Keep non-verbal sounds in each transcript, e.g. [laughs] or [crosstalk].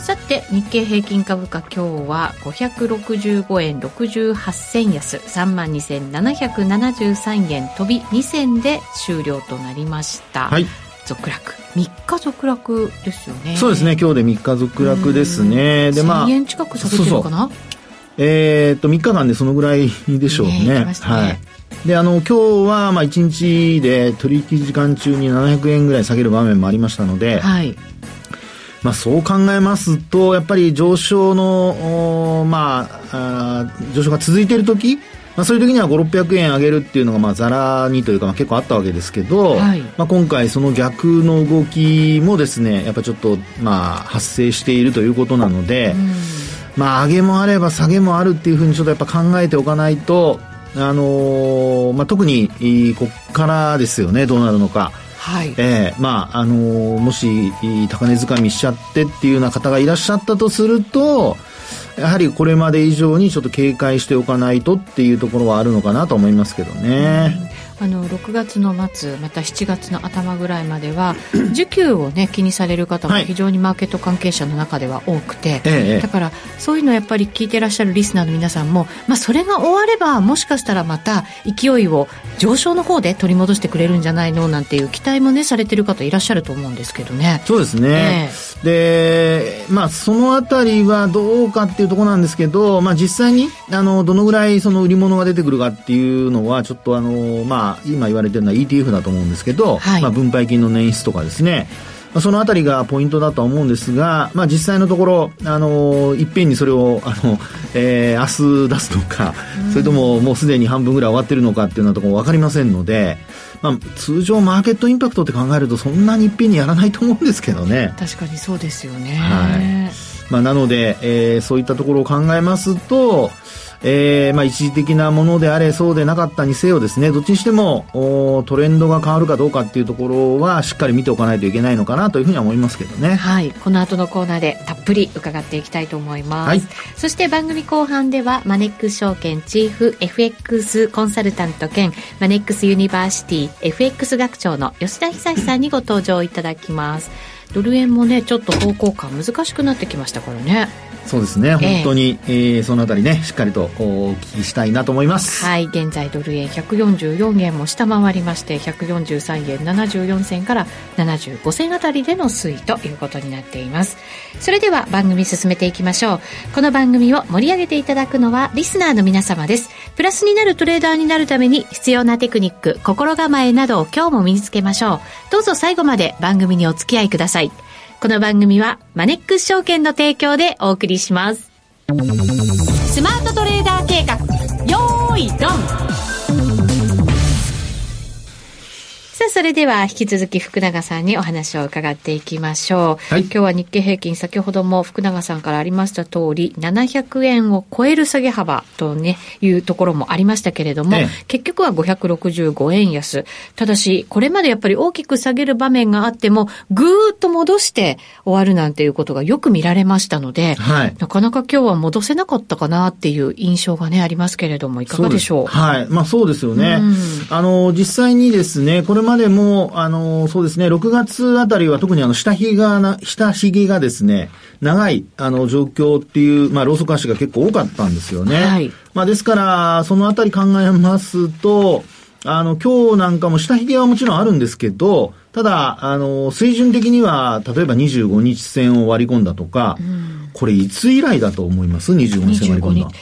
さて日経平均株価今日は565円68銭安32,773円飛び2銭で終了となりました。はい。続落。3日続落ですよね。そうですね。今日で3日続落ですね。でまあ1000円近く下げてるのかな？えー、っと3日間でそのぐらいでしょうね、ねね、はい。であの今日はまあ1日で取引時間中に700円ぐらい下げる場面もありましたので、はい、まあ、そう考えますと、やっぱり上昇の、まあ、あ上昇が続いている時まあ、そういう時には5、600円上げるっていうのが、まあ、ざらにというか、まあ、結構あったわけですけど、はい、まあ、今回その逆の動きもですね、やっぱちょっと、まあ、発生しているということなので、まあ、上げもあれば下げもあるっていうふうにちょっとやっぱ考えておかないと、あのー、まあ、特に、こっからですよね、どうなるのか。はい、えー、まああのー、もし高値掴みしちゃってっていうような方がいらっしゃったとするとやはりこれまで以上にちょっと警戒しておかないとっていうところはあるのかなと思いますけどね。うんあの6月の末また7月の頭ぐらいまでは [clears throat] 需給をね気にされる方も非常にマーケット関係者の中では多くて、はい、だからそういうのやっぱり聞いてらっしゃるリスナーの皆さんも、まあ、それが終わればもしかしたらまた勢いを上昇の方で取り戻してくれるんじゃないのなんていう期待もねされてる方いらっしゃると思うんですけどね。そうですね、えー、でまあそのあたりはどうかっていうところなんですけど、まあ、実際にあのどのぐらいその売り物が出てくるかっていうのはちょっとあのまあ今言われてるのは ETF だと思うんですけど、はい、まあ、分配金の捻出とかですね、まあ、そのあたりがポイントだと思うんですが、まあ、実際のところ、あのいっぺんにそれを、あの、えー、明日出すのか、それとももうすでに半分ぐらい終わってるのかっていうようなところ分かりませんので、まあ、通常マーケットインパクトって考えるとそんなにいっぺんにやらないと思うんですけどね。確かにそうですよね。はい。まあ、なので、えー、そういったところを考えますと、えー、まあ一時的なものであれそうでなかったにせよですねどっちにしてもトレンドが変わるかどうかっていうところはしっかり見ておかないといけないのかなというふうには思いますけどね。はい。この後のコーナーでたっぷり伺っていきたいと思います、はい、そして番組後半ではマネックス証券チーフ FX コンサルタント兼マネックスユニバーシティ FX 学長の吉田恒さんにご登場いただきますドル円もねちょっと方向感難しくなってきましたからねそうですね、本当に、えー、そのあたりね、しっかりとお聞きしたいなと思います。はい、現在ドル円144円も下回りまして、143円74銭から75銭あたりでの推移ということになっています。それでは番組進めていきましょう。この番組を盛り上げていただくのはリスナーの皆様です。プラスになるトレーダーになるために必要なテクニック、心構えなどを今日も身につけましょう。どうぞ最後まで番組にお付き合いください。この番組はマネックス証券の提供でお送りします。スマートトレーダー計画、よーい、ドンそれでは引き続き福永さんにお話を伺っていきましょう。はい、今日は日経平均、先ほども福永さんからありました通り、700円を超える下げ幅とね、いうところもありましたけれども、ええ、結局は565円安。ただし、これまでやっぱり大きく下げる場面があっても、ぐーっと戻して終わるなんていうことがよく見られましたので、はい、なかなか今日は戻せなかったかなっていう印象がね、ありますけれども、いかがでしょう？はい。まあそうですよね。あの、実際にですね、これまでも、あの、そうですね、6月あたりは特にあの、下髭がな、下髭がですね、長い、あの、状況っていう、まあ、ローソク足が結構多かったんですよね。はい。まあ、ですから、そのあたり考えますと、あの、今日なんかも下髭はもちろんあるんですけど、ただ、あの、水準的には、例えば25日線を割り込んだとか、うん、これいつ以来だと思います ?25 日線割り込んだ。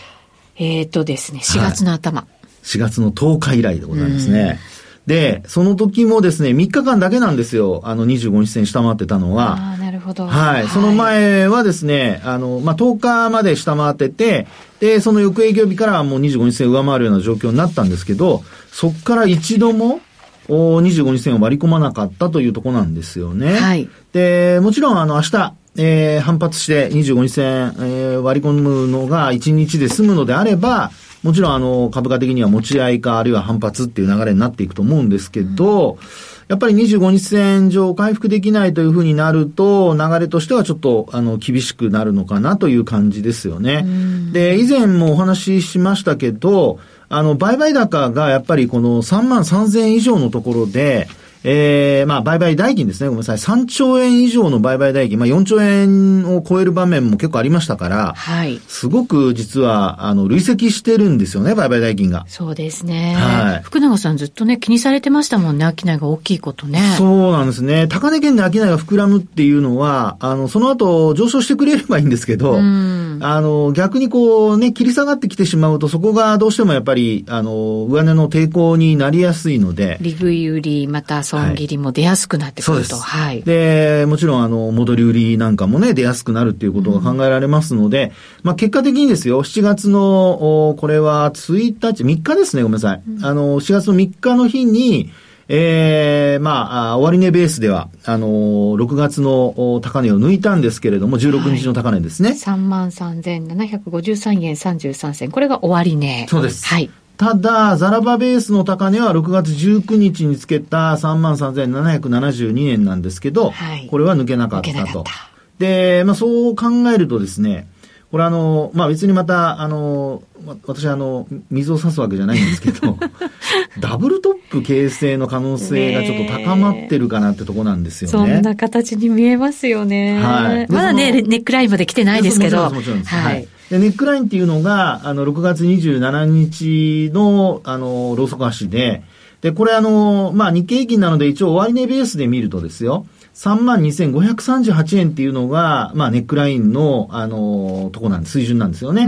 えっ、ー、とですね、4月の頭、はい。4月の10日以来でございますね。うんで、その時もですね、3日間だけなんですよ。あの、25日線下回ってたのは。ああ、なるほど。はい。その前はですね、あの、まあ、10日まで下回ってて、で、その翌営業日からもう25日線上回るような状況になったんですけど、そこから一度も、お25日線を割り込まなかったというところなんですよね。はい。で、もちろん、あの、明日、えー、反発して25日線、えー、割り込むのが1日で済むのであれば、もちろんあの、株価的には持ち合いか、あるいは反発っていう流れになっていくと思うんですけど、うんやっぱり25日線上回復できないというふうになると、流れとしてはちょっと、あの、厳しくなるのかなという感じですよね。で、以前もお話ししましたけど、あの、売買高がやっぱりこの3万3000円以上のところで、ええー、まあ、売買代金ですね。ごめんなさい。3兆円以上の売買代金、まあ、4兆円を超える場面も結構ありましたから、はい。すごく実は、あの、累積してるんですよね、売買代金が。そうですね。はい。福永さんずっとね、気にされてましたもんね、商いが大きいことね。そうなんですね。高値圏で商いが膨らむっていうのは、あの、その後、上昇してくれればいいんですけど、うん、あの、逆にこう、ね、切り下がってきてしまうと、そこがどうしてもやっぱり、あの、上値の抵抗になりやすいので。利食い売り、また、損切りも出やすくなってくると。はい。で、もちろん、あの、戻り売りなんかもね、出やすくなるっていうことが考えられますので、うん、まあ、結果的にですよ、7月の、これは1日、3日ですね、ごめんなさい。うん、あの、4月の3日の日に、ええー、まあ、終値ベースでは、あのー、6月の高値を抜いたんですけれども、16日の高値ですね。はい、33,753円33銭。これが終値。そうです。はい。ただ、ザラバベースの高値は6月19日につけた33,772円なんですけど、はい、これは抜けなかったと。で、まあそう考えるとですね、これあの、まあ別にまた、あの、私あの、水を差すわけじゃないんですけど、[laughs] ダブルトップ形成の可能性がちょっと高まってるかなってとこなんですよね。そんな形に見えますよね。はい。まだね、ネックラインまで来てないですけど。もちろんです。はい、はいで、ネックラインっていうのが、あの、6月27日の、あの、ローソク足で、で、これあの、まあ、日経平均なので一応終値ベースで見るとですよ、32,538円っていうのが、まあ、ネックラインの、あの、とこなんで、水準なんですよね。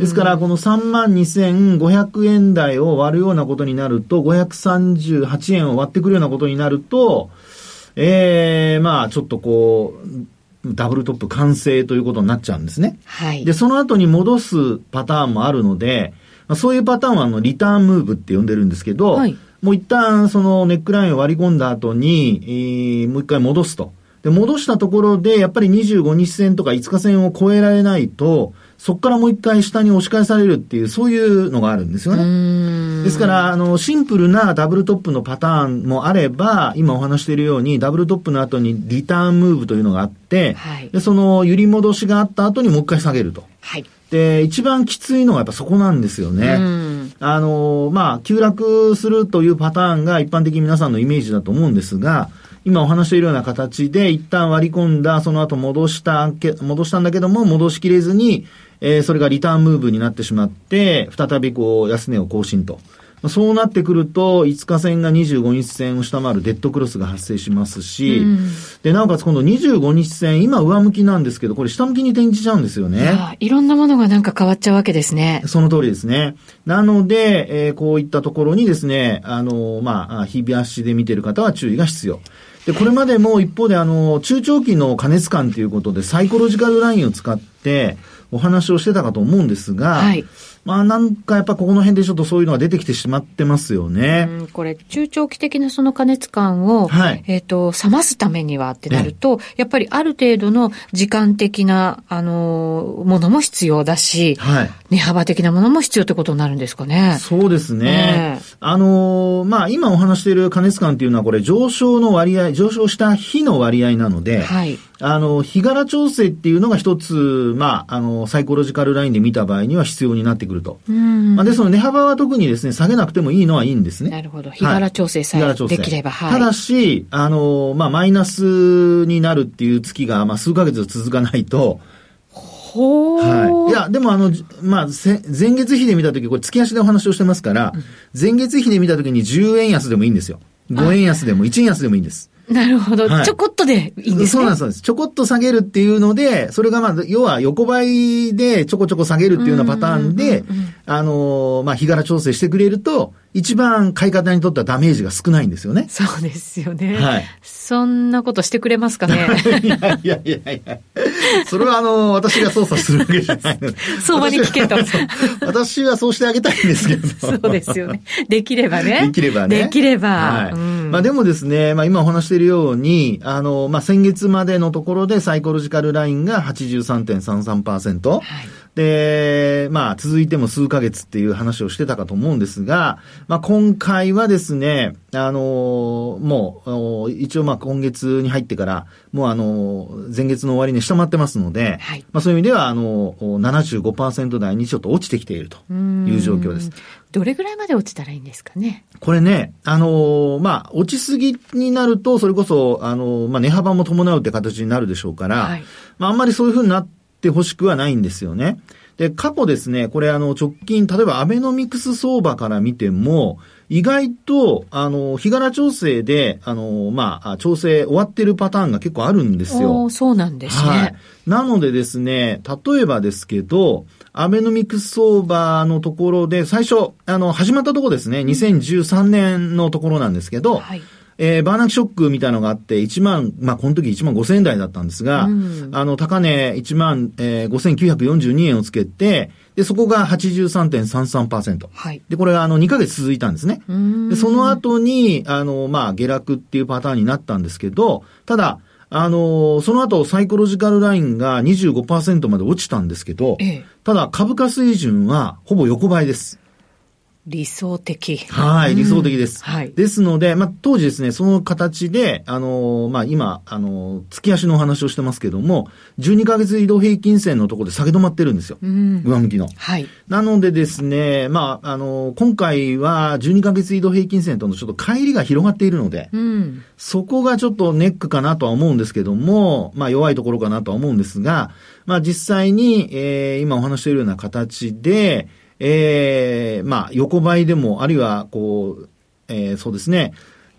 ですから、この32,500円台を割るようなことになると、538円を割ってくるようなことになると、ええー、まあ、ちょっとこう、ダブルトップ完成ということになっちゃうんですね。はい。で、その後に戻すパターンもあるので、まあ、そういうパターンはあの、リターンムーブって呼んでるんですけど、はい、もう一旦そのネックラインを割り込んだ後に、えー、もう一回戻すと。で、戻したところで、やっぱり25日線とか5日線を超えられないと、そこからもう一回下に押し返されるっていう、そういうのがあるんですよね。ですから、あの、シンプルなダブルトップのパターンもあれば、今お話しているように、ダブルトップの後にリターンムーブというのがあって、はい、でその揺り戻しがあった後にもう一回下げると。はい。で、一番きついのはやっぱそこなんですよね。あの、まあ、急落するというパターンが一般的に皆さんのイメージだと思うんですが、今お話しているような形で一旦割り込んだ、その後戻した、戻したんだけども、戻しきれずに、えー、それがリターンムーブになってしまって、再びこう、安値を更新と。そうなってくると、5日線が25日線を下回るデッドクロスが発生しますし、うん、で、なおかつ今度25日線、今上向きなんですけど、これ下向きに転じちゃうんですよね。いろんなものがなんか変わっちゃうわけですね。その通りですね。なので、えー、こういったところにですね、あの、まあ、日々足で見てる方は注意が必要。で、これまでも一方であの、中長期の過熱感ということで、サイコロジカルラインを使って、お話をしてたかと思うんですが、はい、まあなんかやっぱここの辺でちょっとそういうのが出てきてしまってますよね。うん、これ、中長期的なその加熱感を、はい、えっ、ー、と、冷ますためにはってなると、やっぱりある程度の時間的な、あの、ものも必要だし、はい、値幅的なものも必要ってことになるんですかね。そうですね。あのまあ今お話している加熱感っていうのはこれ上昇の割合、上昇した日の割合なので、はい、あの、日柄調整っていうのが一つ、まあ、あの、サイコロジカルラインで見た場合には必要になってくると。まあ、ですので、値幅は特にですね、下げなくてもいいのはいいんですね。なるほど。日柄調整さえできれば、はい。ただし、あの、まあ、マイナスになるっていう月が、まあ、数ヶ月続かないと、ほはい。いや、でもあの、まあ、前月比で見たとき、これ月足でお話をしてますから、前月比で見たときに10円安でもいいんですよ。5円安でも1円安でもいいんです。なるほど、はい、ちょこっとでいいんですね。そうなんです。ちょこっと下げるっていうので、それがまあ、要は横ばいでちょこちょこ下げるっていうようなパターンで、あのー、まあ、日柄調整してくれると、一番買い方にとってはダメージが少ないんですよね。そうですよね。はい。そんなことしてくれますかね？いやいやいやいや。それはあの、私が操作するわけじゃないので。[laughs] 相場に聞けと。私はそうしてあげたいんですけど。そうですよね。できればね。できればね。できれば。はい。うん、まあでもですね、まあ今お話しているように、あの、まあ先月までのところでサイコロジカルラインが83.33%。はい。で、まあ、続いても数ヶ月っていう話をしてたかと思うんですが、まあ、今回はですね、あのもう、一応まあ、今月に入ってから、もうあの前月の終わりに下回ってますので、はい、まあ、そういう意味では、あの75%台にちょっと落ちてきているという状況です。どれぐらいまで落ちたらいいんですかね？これね、あのまあ、落ちすぎになると、それこそ、あのまあ、値幅も伴うって形になるでしょうから、はい、まあ、あんまりそういうふうになってほしくはないんですよね。で、過去ですね、これあの直近、例えばアベノミクス相場から見ても、意外と、あの、日柄調整で、あの、まあ、調整終わってるパターンが結構あるんですよ。そうなんですね。はい。なのでですね、例えばですけど、アベノミクス相場のところで、最初、あの、始まったところですね、2013年のところなんですけど、はいえー、バーナンキショックみたいなのがあって、1万、まあ、この時1万5千円台だったんですが、うん、あの、高値1万、えー、5942円をつけて、で、そこが83.33%。はい。で、これがあの2ヶ月続いたんですね。で、その後に、あの、まあ、下落っていうパターンになったんですけど、ただ、あのその後、サイコロジカルラインが25%まで落ちたんですけど、ええ、ただ株価水準はほぼ横ばいです。理想的。はい、理想的です。うん、はい。ですので、まあ、当時ですね、その形で、あのー、まあ、今、あのー、月足のお話をしてますけども、12ヶ月移動平均線のところで下げ止まってるんですよ。うん、上向きの。はい。なのでですね、まあ、あのー、今回は12ヶ月移動平均線とのちょっと乖離が広がっているので、うん、そこがちょっとネックかなとは思うんですけども、まあ、弱いところかなとは思うんですが、まあ、実際に、えー、今お話しているような形で、ええー、まあ、横ばいでも、あるいは、こう、えー、そうですね、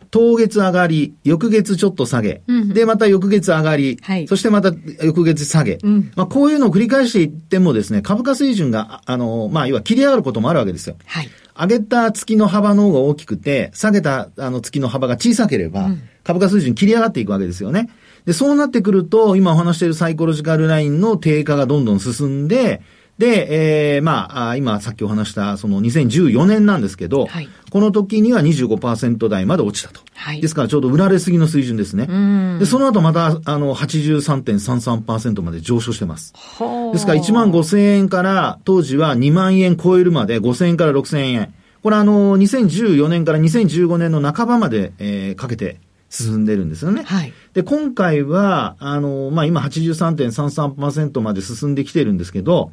当月上がり、翌月ちょっと下げ、うん、で、また翌月上がり、はい、そしてまた翌月下げ、うん、まあ、こういうのを繰り返していってもですね、株価水準が、あの、まあ、要は切り上がることもあるわけですよ。はい。上げた月の幅の方が大きくて、下げたあの月の幅が小さければ、うん、株価水準切り上がっていくわけですよね。で、そうなってくると、今お話しているサイコロジカルラインの低下がどんどん進んで、で、えー、まあ、今さっきお話したその2014年なんですけど、はい、この時には25%台まで落ちたと。はい、ですからちょうど売られすぎの水準ですね。で、その後また、あの、83.33%まで上昇してます。ですから1万5千円から当時は2万円超えるまで5千円から6千円。これあの、2014年から2015年の半ばまで、えー、かけて進んでるんですよね。はい。で、今回は、あの、まあ、今83.33%まで進んできてるんですけど、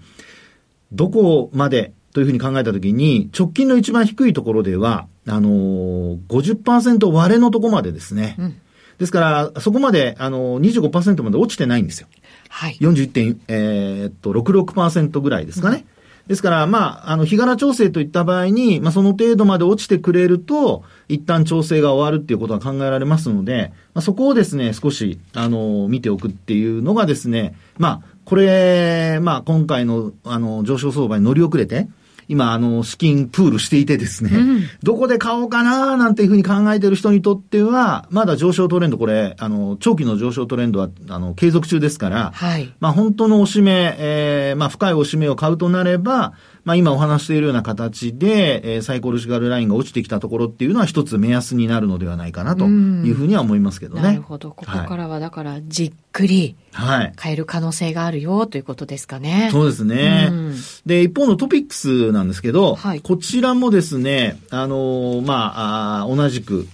どこまでというふうに考えたときに、直近の一番低いところでは、あのー、50%割れのところまでですね。うん、ですから、そこまで、あのー、25%まで落ちてないんですよ。はい。41. えー、っと、66%ぐらいですかね。うんですから、まあ、あの、日柄調整といった場合に、まあ、その程度まで落ちてくれると、一旦調整が終わるっていうことが考えられますので、まあ、そこをですね、少し、あの、見ておくっていうのがですね、まあ、これ、まあ、今回の、あの、上昇相場に乗り遅れて、今、あの、資金プールしていてですね、うん、どこで買おうかななんていうふうに考えている人にとっては、まだ上昇トレンド、これ、あの、長期の上昇トレンドは、あの、継続中ですから、はい。まあ、本当のおしめ、えー、まあ、深いおしめを買うとなれば、まあ、今お話しているような形で、えー、サイコロジカルラインが落ちてきたところっていうのは一つ目安になるのではないかなというふうには思いますけどね。なるほど。ここからはだからじっくり変える可能性があるよということですかね。そうですね。で、一方のトピックスなんですけど、はい、こちらもですね、あのー、まああ、同じく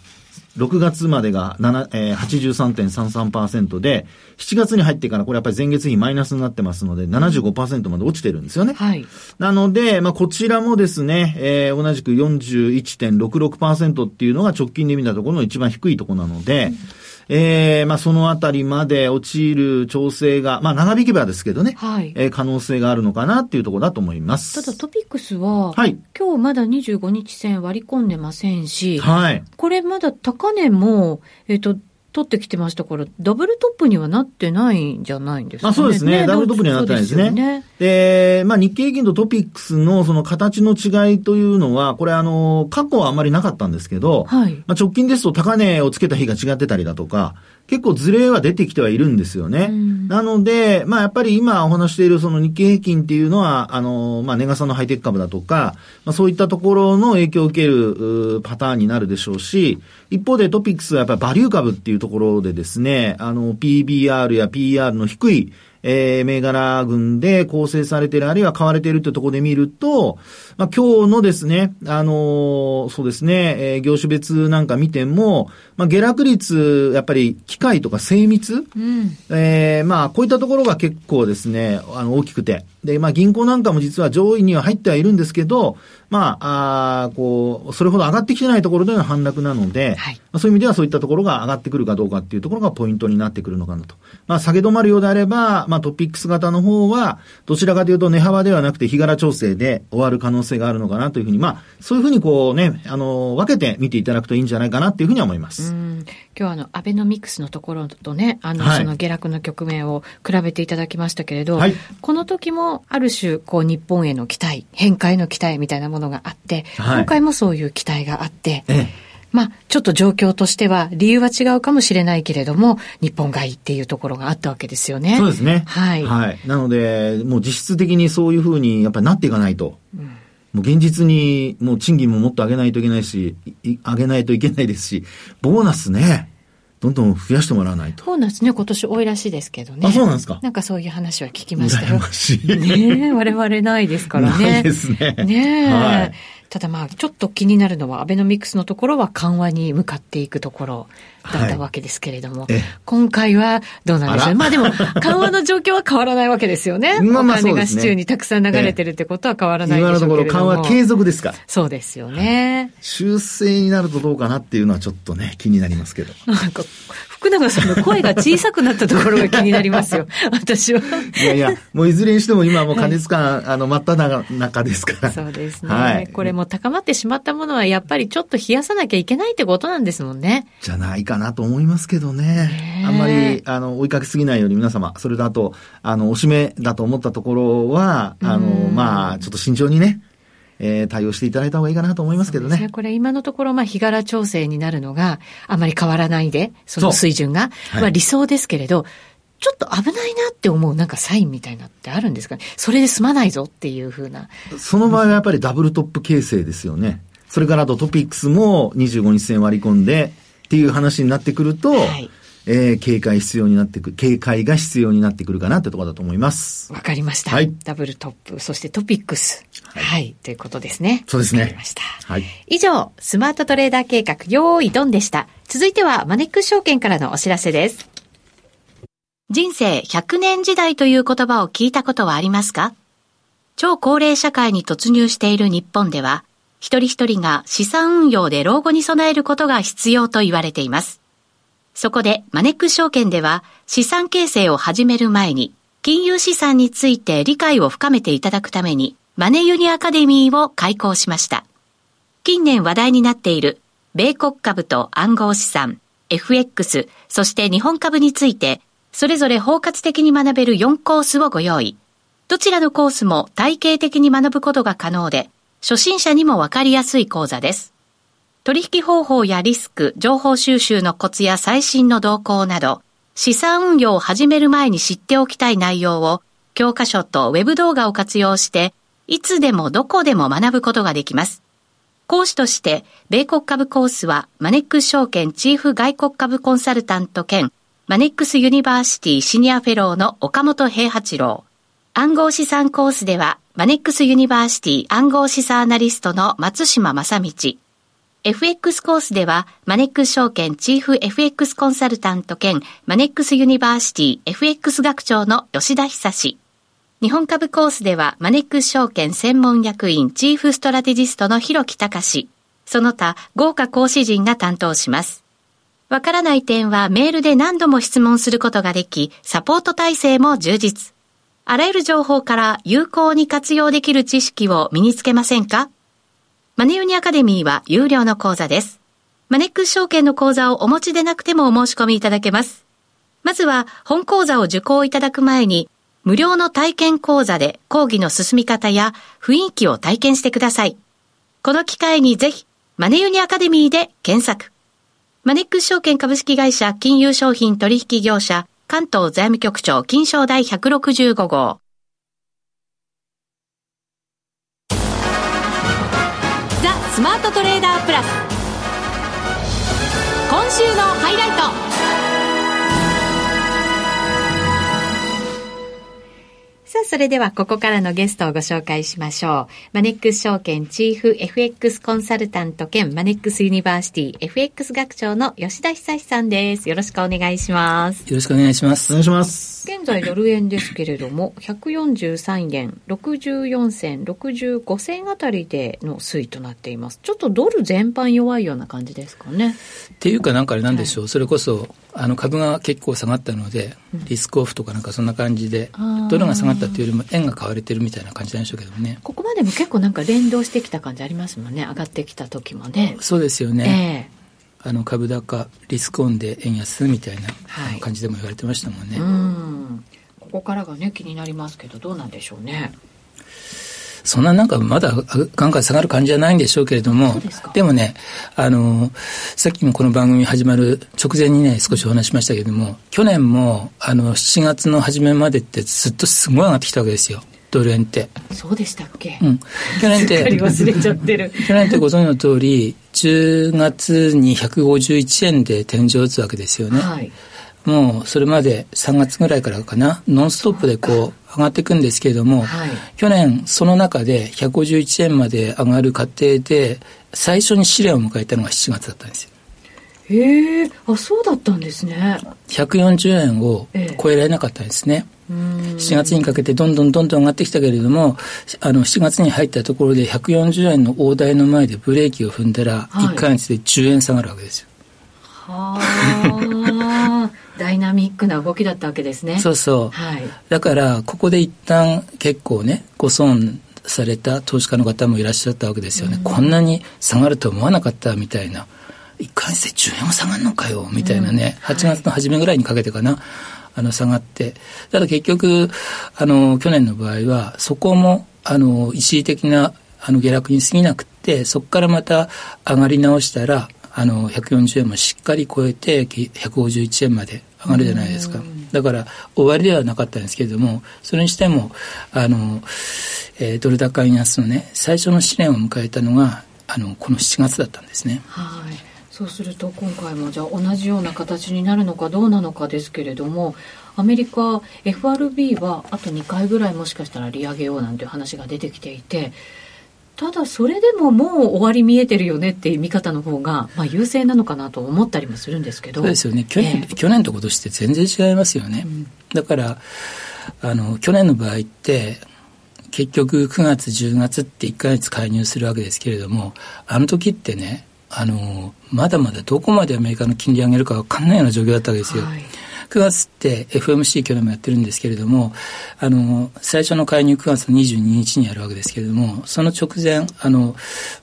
6月までが7、えー、83.33%で、7月に入ってからこれやっぱり前月比マイナスになってますので、75%まで落ちてるんですよね。はい。なので、まあ、こちらもですね、えー、同じく41.66%っていうのが直近で見たところの一番低いところなので、うんえー、まあそのあたりまで落ちる調整が、まあ長引けばですけどね、はい、えー、可能性があるのかなっていうところだと思います。ただトピックスは、はい、今日まだ25日線割り込んでませんし、はい、これまだ高値も、えっ、ー、と、取ってきてましたから、ダブルトップにはなってないんじゃないんですかね。あそうですね。ダブルトップにはなってないですね。ねで、まあ日経平均とトピックスのその形の違いというのは、これあの、過去はあんまりなかったんですけど、はい、まあ直近ですと高値をつけた日が違ってたりだとか、結構ズレは出てきてはいるんですよね。うん、なので、まあやっぱり今お話しているその日経平均っていうのは、あの、まあネガサのハイテク株だとか、まあそういったところの影響を受けるパターンになるでしょうし、一方でトピックスはやっぱりバリュー株っていうところでですね、あの、PBR や PR の低いえー、銘柄群で構成されている、あるいは買われているというところで見ると、まあ、今日のですね、あのー、そうですね、えー、業種別なんか見ても、まあ、下落率、やっぱり機械とか精密、うん、えー、まあ、こういったところが結構ですね、あの、大きくて。で、まあ、銀行なんかも実は上位には入ってはいるんですけど、まあ、あこう、それほど上がってきてないところでの反落なので、はい、まあ、そういう意味ではそういったところが上がってくるかどうかっていうところがポイントになってくるのかなと。まあ、下げ止まるようであれば、まあ、トピックス型の方は、どちらかというと値幅ではなくて日柄調整で終わる可能性があるのかなというふうに、まあ、そういうふうにこうね、あの、分けて見ていただくといいんじゃないかなっていうふうには思います。今日はあの、アベノミクスのところとね、あの、はい、その下落の局面を比べていただきましたけれど、はい、この時もある種、こう、日本への期待、変化への期待みたいなものがあって、はい、今回もそういう期待があって、ええまあ、ちょっと状況としては、理由は違うかもしれないけれども、日本がいいっていうところがあったわけですよね。そうですね。はい。はい。なので、もう実質的にそういうふうに、やっぱりなっていかないと。うん、もう現実に、もう賃金ももっと上げないといけないし、上げないといけないですし、ボーナスね。どんどん増やしてもらわないと。ボーナスね、今年多いらしいですけどね。あ、そうなんですかなんかそういう話は聞きましたよ。羨ましい。ね我々ないですからね。ないですね。ねはい。ただまあ、ちょっと気になるのは、アベノミクスのところは緩和に向かっていくところだったわけですけれども、はい、今回はどうなんでしょう？まあでも、緩和の状況は変わらないわけですよね。[laughs] まあまあ、ね、お金が市中にたくさん流れてるってことは変わらないでしょうけれども。今のところ緩和 [laughs] 継続ですか？そうですよね、修正になるとどうかなっていうのはちょっとね、気になりますけど。なんか、福永さんの声が小さくなったところが気になりますよ。[laughs] 私は。いやいや、もういずれにしても今もう加熱感、はい、あの、真っ只中ですから。そうですね。はい。これも高まってしまったものはやっぱりちょっと冷やさなきゃいけないってことなんですもんね。じゃないかなと思いますけどね。あんまり、あの、追いかけすぎないように皆様、それだと、あの、おしめだと思ったところは、あの、まあ、ちょっと慎重にね、えー、対応していただいた方がいいかなと思いますけどね。ねこれ今のところ、まあ、日柄調整になるのがあまり変わらないで、その水準が、まあ、理想ですけれど、ちょっと危ないなって思うなんかサインみたいなってあるんですかねそれで済まないぞっていうふうな。その場合はやっぱりダブルトップ形成ですよね。それからあとトピックスも25日線割り込んでっていう話になってくると、はいえー、警戒必要になってくる、警戒が必要になってくるかなってところだと思います。わかりました。はい。ダブルトップ、そしてトピックス。はい。はい、ということですね。そうですね。ました。はい。以上、スマートトレーダー計画、用意ドンでした。続いては、マネックス証券からのお知らせです。人生100年時代という言葉を聞いたことはありますか？超高齢社会に突入している日本では、一人一人が資産運用で老後に備えることが必要と言われています。そこでマネックス証券では資産形成を始める前に金融資産について理解を深めていただくためにマネユニアカデミーを開講しました。近年話題になっている米国株と暗号資産、FX、そして日本株についてそれぞれ包括的に学べる4コースをご用意。どちらのコースも体系的に学ぶことが可能で、初心者にもわかりやすい講座です。取引方法やリスク、情報収集のコツや最新の動向など、資産運用を始める前に知っておきたい内容を、教科書とウェブ動画を活用して、いつでもどこでも学ぶことができます。講師として、米国株コースは、マネックス証券チーフ外国株コンサルタント兼、マネックスユニバーシティシニアフェローの岡元兵八郎。暗号資産コースでは、マネックスユニバーシティ暗号資産アナリストの松嶋真倫。FX コースでは、マネックス証券チーフ FX コンサルタント兼マネックスユニバーシティ FX 学長の吉田恒。日本株コースでは、マネックス証券専門役員チーフストラテジストの広木隆その他、豪華講師陣が担当します。わからない点はメールで何度も質問することができ、サポート体制も充実。あらゆる情報から有効に活用できる知識を身につけませんか？マネユニアカデミーは有料の講座です。マネックス証券の講座をお持ちでなくてもお申し込みいただけます。まずは本講座を受講いただく前に、無料の体験講座で講義の進み方や雰囲気を体験してください。この機会にぜひ、マネユニアカデミーで検索。マネックス証券株式会社金融商品取引業者関東財務局長金賞第165号。ザスマートトレーダープラス今週のハイライトそれではここからのゲストをご紹介しましょう。マネックス証券チーフ FX コンサルタント兼マネックスユニバーシティ FX 学長の吉田恒さんです。よろしくお願いします。よろしくお願いします。お願いします。現在ドル円ですけれども、143円64銭65銭あたりでの推移となっています。ちょっとドル全般弱いような感じですかね。っていうかなんかあれなんでしょう、はい、それこそあの株が結構下がったので、リスクオフとかなんかそんな感じで、ドルが下がったっていうよりも円が買われてるみたいな感じなんでしょうけどもね。ここまでも結構なんか連動してきた感じありますもんね、上がってきた時もね。そうですよね。えーあの株高リスクオンで円安みたいな感じでも言われてましたもんね。んここからがね気になりますけどどうなんでしょうね。そんななんかまだガンガン下がる感じじゃないんでしょうけれども、でもね、あの、さっきもこの番組始まる直前にね、少しお話しましたけれども、去年も、あの、7月の初めまでってずっとすごい上がってきたわけですよ。ドル円って。そうでしたっけ？うん。去年って、忘れちゃってる。去年ってご存知の通り、10月に151円で天井打つわけですよね。はい。もうそれまで3月ぐらいからかな、ノンストップでこう上がっていくんですけれども、はい、去年その中で151円まで上がる過程で、最初に試練を迎えたのが7月だったんですよ。へえ、あ、そうだったんですね。140円を超えられなかったんですね。ええ、7月にかけてどんどんどんどん上がってきたけれども、あの、7月に入ったところで140円の大台の前でブレーキを踏んだら、1か月で10円下がるわけですよ。はあ。ダイナミックな動きだったわけですね。そうそう。はい。だから、ここで一旦結構ね、ご損された投資家の方もいらっしゃったわけですよね。うん、こんなに下がると思わなかったみたいな。1回生10円も下がるのかよ、みたいなね。うん、8月の初めぐらいにかけてかな。あの、下がって。ただ結局、あの、去年の場合は、そこも、あの、一時的な、あの、下落に過ぎなくて、そこからまた上がり直したら、あの、140円もしっかり超えて、151円まで上がるじゃないですか。だから終わりではなかったんですけれども、それにしても、あの、えー、ドル高円安のね、最初の試練を迎えたのが、あの、この7月だったんですね。はい。そうすると今回もじゃあ同じような形になるのかどうなのかですけれどもアメリカ FRB はあと2回ぐらいもしかしたら利上げようなんていう話が出てきていてただそれでももう終わり見えてるよねっていう見方の方が、まあ、優勢なのかなと思ったりもするんですけど。そうですよね。去年えー、去年と今年って全然違いますよね、うん、だからあの去年の場合って結局9月10月って1か月介入するわけですけれどもあの時ってねあのまだまだどこまでアメリカの金利上げるか分かんないような状況だったわけですよ。はい9月って FMC 去年もやってるんですけれども、あの、最初の介入9月の22日にやるわけですけれども、その直前、あの、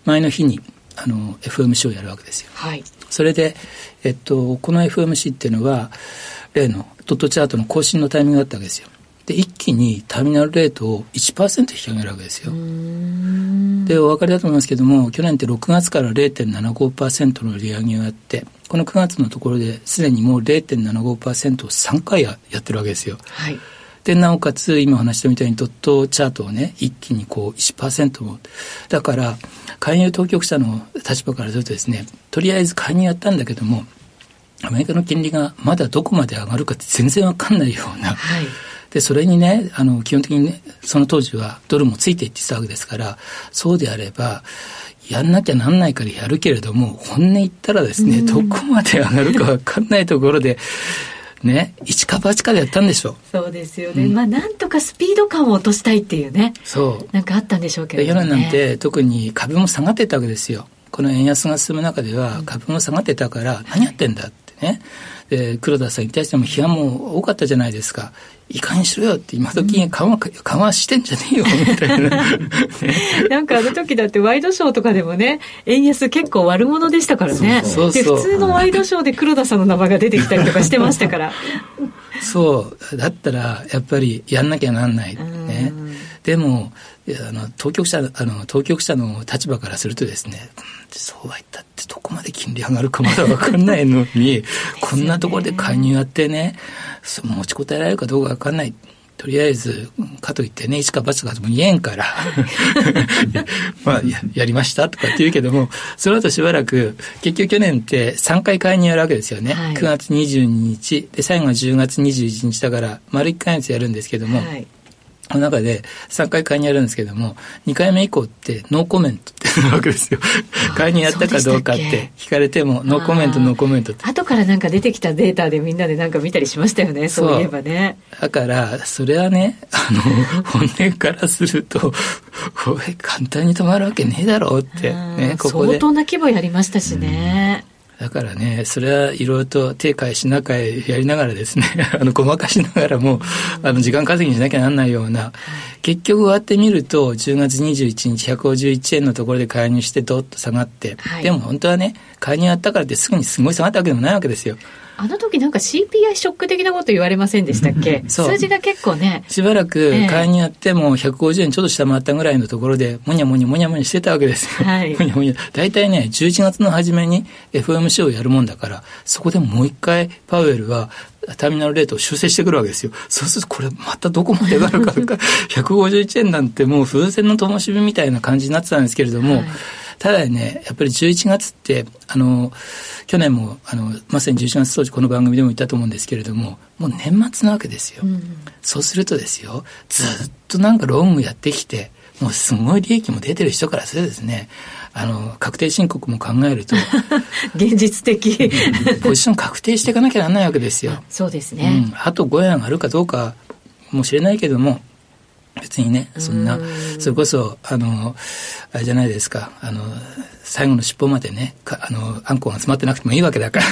前の日に、あの、FMC をやるわけですよ。はい。それで、えっと、この FMC っていうのは、例のドットチャートの更新のタイミングだったわけですよ。で、一気にターミナルレートを1%引き上げるわけですよ。で、お分かりだと思いますけども、去年って6月から0.75%の利上げをやって、この9月のところですでにもう0.75%を3回やってるわけですよ。はい。で、なおかつ、今話したみたいにドットチャートをね、一気にこう1%も。だから、介入当局者の立場からするとですね、とりあえず介入やったんだけども、アメリカの金利がまだどこまで上がるかって全然わかんないような、はいで、それにね、あの、基本的にね、その当時はドルもついていってたわけですから、そうであれば、やんなきゃなんないからやるけれども、本音言ったらですね、どこまで上がるかわかんないところで、ね、一か八かでやったんでしょう。そうですよね。うん、まあ、なんとかスピード感を落としたいっていうね。そう。なんかあったんでしょうけどね。世論なんて特に株も下がってたわけですよ。この円安が進む中では株も下がってたから、何やってんだってね。で、黒田さんに対しても批判も多かったじゃないですか。いかにしろよって今時緩和、緩和してんじゃねえよみたいな、[laughs] なんかあの時だってワイドショーとかでもね円安結構悪者でしたからね。で普通のワイドショーで黒田さんの名前が出てきたりとかしてましたから。そう。だったらやっぱりやんなきゃなんない。ねでもあの当局者あの当局者の立場からするとですねそうは言ったってどこまで金利上がるかまだ分かんないのに [laughs] こんなところで介入やってね持ちこたえられるかどうか分かんない。とりあえず、かといってね、一か八かとも言えんから、[laughs] まあや、やりましたとかって言うけども、その後しばらく、結局去年って3回介入やるわけですよね。はい、9月22日、で、最後が10月21日だから、丸1回やつやるんですけども、はいの中で3回買いにやるんですけども、2回目以降ってノーコメントってなわけですよ。買いにやったかどうかって聞かれても、ノーコメント、ノーコメントって。後からなんか出てきたデータでみんなでなんか見たりしましたよね、そういえばね。だから、それはね、あの、本音からすると、簡単に止まるわけねえだろうって、ね、ここで。相当な規模やりましたしね。うんだからね、それはいろいろと手変え品変えやりながらですね、[laughs] あの、ごまかしながらも、あの、時間稼ぎにしなきゃなんないような、結局終わってみると、10月21日151円のところで介入してどっと下がって、はい、でも本当はね、介入やったからってすぐにすごい下がったわけでもないわけですよ。あの時なんか CPI ショック的なこと言われませんでしたっけ？[laughs] 数字が結構ね。しばらく買いにやっても150円ちょっと下回ったぐらいのところで、もにゃもにゃもにゃもにゃしてたわけですよ。[laughs] はい。もにゃもにゃ。大体ね、11月の初めに FOMC をやるもんだから、そこでもう一回パウエルはターミナルレートを修正してくるわけですよ。そうするとこれまたどこまで上がるか151円 [laughs] なんてもう風船の灯火みたいな感じになってたんですけれども、はいただね、やっぱり11月って、あの、去年も、あの、まさに11月当時この番組でも言ったと思うんですけれども、もう年末なわけですよ。うん、そうするとですよ、ずっとなんかロングやってきて、もうすごい利益も出てる人からするとですね、あの、確定申告も考えると。[laughs] 現実的ポジション確定していかなきゃならないわけですよ。そうですね。うん。あと5円上がるかどうかもしれないけども、別にね、そんな、それこそ、あの、あれじゃないですか、あの、最後の尻尾までね、あの、あんこが詰まってなくてもいいわけだから。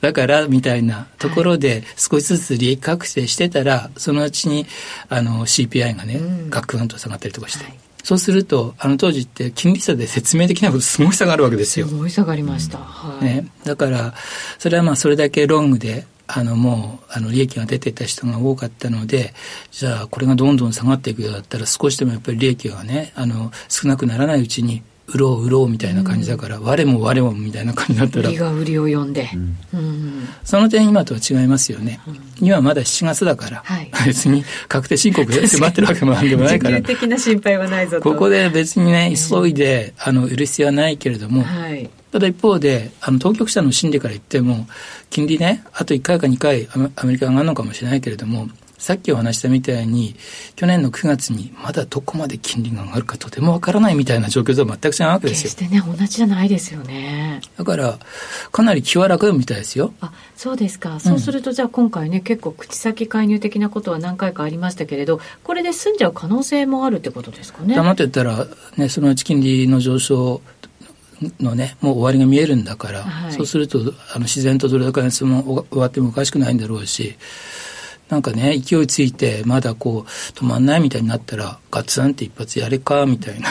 [laughs] だから、みたいなところで、少しずつ利益確定してたら、そのうちに、あの、CPI がね、ガクンと下がったりとかして。はいそうすると、あの当時って金利差で説明できないことすごい下がるわけですよ。すごい下がりました。はい、ね。だから、それはまあそれだけロングで、あのもうあの利益が出てた人が多かったのでじゃあこれがどんどん下がっていくようだったら少しでもやっぱり利益がねあの少なくならないうちに売ろう売ろうみたいな感じだから、うん、我も我もみたいな感じになったら売りが売りを呼んで、うん、その点今とは違いますよね、うん、今まだ7月だから、はい、別に確定申告で迫ってるわけもなんでもないから的な心配はないぞここで別にね急いであの売る必要はないけれども、はいただ一方で、あの、当局者の心理から言っても、金利ね、あと1回か2回アメリカが上がるのかもしれないけれども、さっきお話したみたいに、去年の9月にまだどこまで金利が上がるかとてもわからないみたいな状況とは全く違うわけですよ。決してね、同じじゃないですよね。だから、かなり気は楽みたいですよ。あ、そうですか。そうすると、じゃあ今回ね、結構口先介入的なことは何回かありましたけれど、これで済んじゃう可能性もあるってことですかね。黙ってたら、ね、そのうち金利の上昇のね、もう終わりが見えるんだから、はい、そうするとあの自然とどれだけの質問終わってもおかしくないんだろうし、なんかね、勢いついて、まだこう、止まんないみたいになったら、ガツンって一発やれか、みたいな。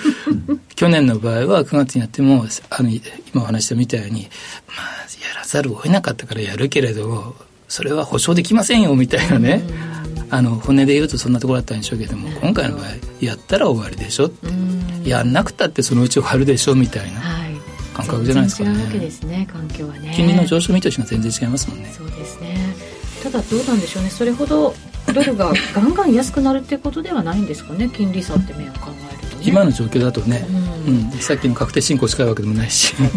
[laughs] 去年の場合は9月にやっても、あの、今お話したみたいに、まあ、やらざるを得なかったからやるけれど、それは保証できませんよ、みたいなね。あの、本音で言うとそんなところだったんでしょうけども、今回の場合、やったら終わりでしょ。って。やんなくたってそのうち終わるでしょみたいな感覚じゃないですかね。違うわけですね環境はね。金利の上昇見通しが全然違いますもんね。そうですね。ただどうなんでしょうね。それほどドルがガンガン安くなるっていうことではないんですかね。金利差って面を考えると、ね、今の状況だとね、うん、うん、さっきの確定申告近いわけでもないし、ね、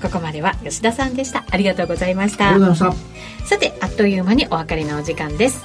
ここまでは吉田さんでした。ありがとうございました。ありがとうございました。さてあっという間にお別れのお時間です